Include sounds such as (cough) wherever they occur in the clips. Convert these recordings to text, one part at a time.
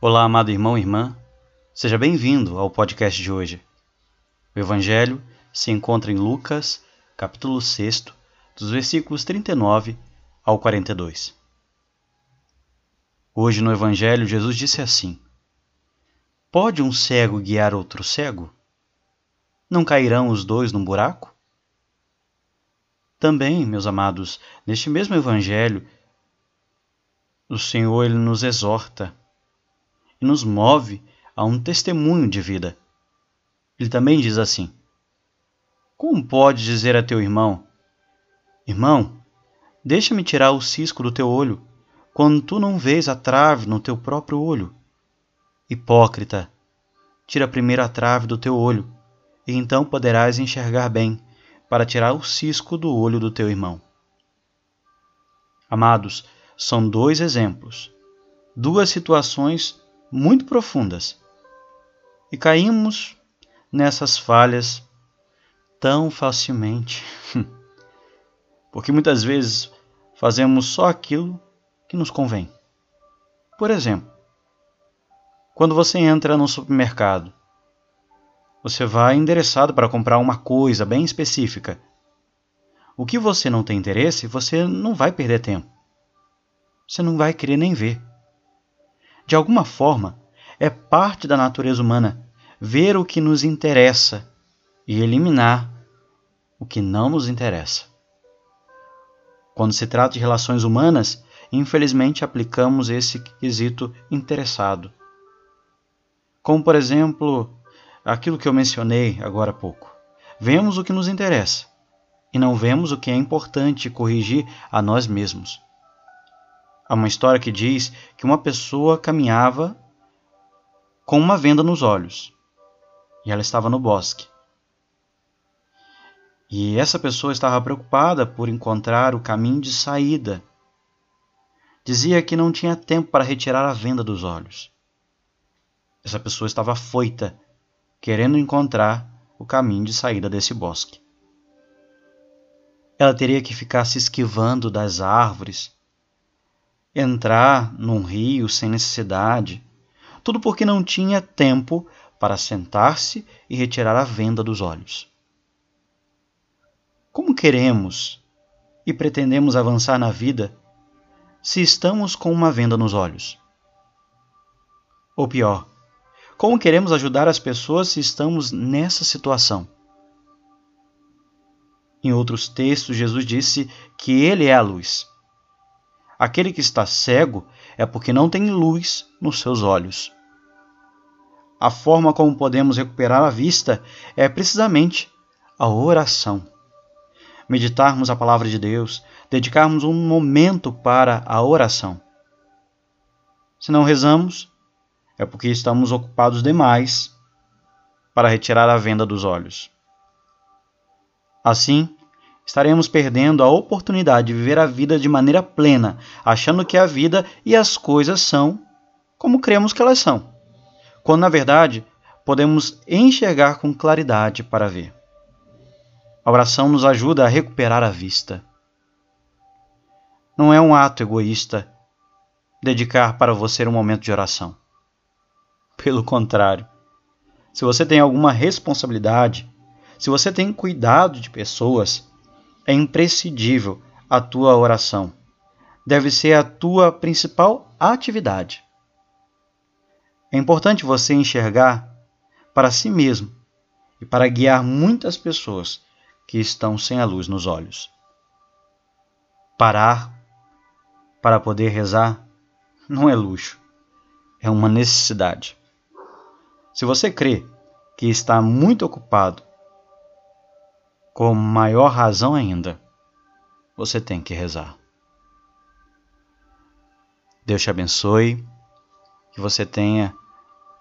Olá, amado irmão e irmã, seja bem-vindo ao podcast de hoje. O Evangelho se encontra em Lucas, capítulo 6, dos versículos 39 ao 42. Hoje no Evangelho, Jesus disse assim: Pode um cego guiar outro cego? Não cairão os dois num buraco? Também, meus amados, neste mesmo Evangelho, o Senhor ele nos exorta e nos move a um testemunho de vida. Ele também diz assim: Como pode dizer a teu irmão: Irmão, deixa-me tirar o cisco do teu olho, quando tu não vês a trave no teu próprio olho? Hipócrita, tira primeiro a trave do teu olho, e então poderás enxergar bem, para tirar o cisco do olho do teu irmão. Amados, são dois exemplos, duas situações muito profundas. E caímos nessas falhas tão facilmente. (laughs) Porque muitas vezes fazemos só aquilo que nos convém. Por exemplo, quando você entra no supermercado, você vai endereçado para comprar uma coisa bem específica. O que você não tem interesse, você não vai perder tempo. Você não vai querer nem ver. De alguma forma, é parte da natureza humana ver o que nos interessa e eliminar o que não nos interessa. Quando se trata de relações humanas, infelizmente aplicamos esse quesito interessado. Como, por exemplo, aquilo que eu mencionei agora há pouco. Vemos o que nos interessa e não vemos o que é importante corrigir a nós mesmos. Há uma história que diz que uma pessoa caminhava com uma venda nos olhos e ela estava no bosque. E essa pessoa estava preocupada por encontrar o caminho de saída. Dizia que não tinha tempo para retirar a venda dos olhos. Essa pessoa estava foita, querendo encontrar o caminho de saída desse bosque. Ela teria que ficar se esquivando das árvores, entrar num rio sem necessidade, tudo porque não tinha tempo para sentar-se e retirar a venda dos olhos. Como queremos e pretendemos avançar na vida se estamos com uma venda nos olhos? Ou pior, como queremos ajudar as pessoas se estamos nessa situação? Em outros textos, Jesus disse que Ele é a luz. Aquele que está cego é porque não tem luz nos seus olhos. A forma como podemos recuperar a vista é precisamente a oração. Meditarmos a palavra de Deus, dedicarmos um momento para a oração. Se não rezamos, é porque estamos ocupados demais para retirar a venda dos olhos. Assim, estaremos perdendo a oportunidade de viver a vida de maneira plena, achando que a vida e as coisas são como cremos que elas são, quando na verdade podemos enxergar com claridade para ver. A oração nos ajuda a recuperar a vista. Não é um ato egoísta dedicar para você um momento de oração. Pelo contrário, se você tem alguma responsabilidade, se você tem cuidado de pessoas, é imprescindível a tua oração. Deve ser a tua principal atividade. É importante você enxergar para si mesmo e para guiar muitas pessoas que estão sem a luz nos olhos. Parar para poder rezar não é luxo, é uma necessidade. Se você crê que está muito ocupado com maior razão ainda, você tem que rezar. Deus te abençoe, que você tenha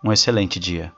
um excelente dia.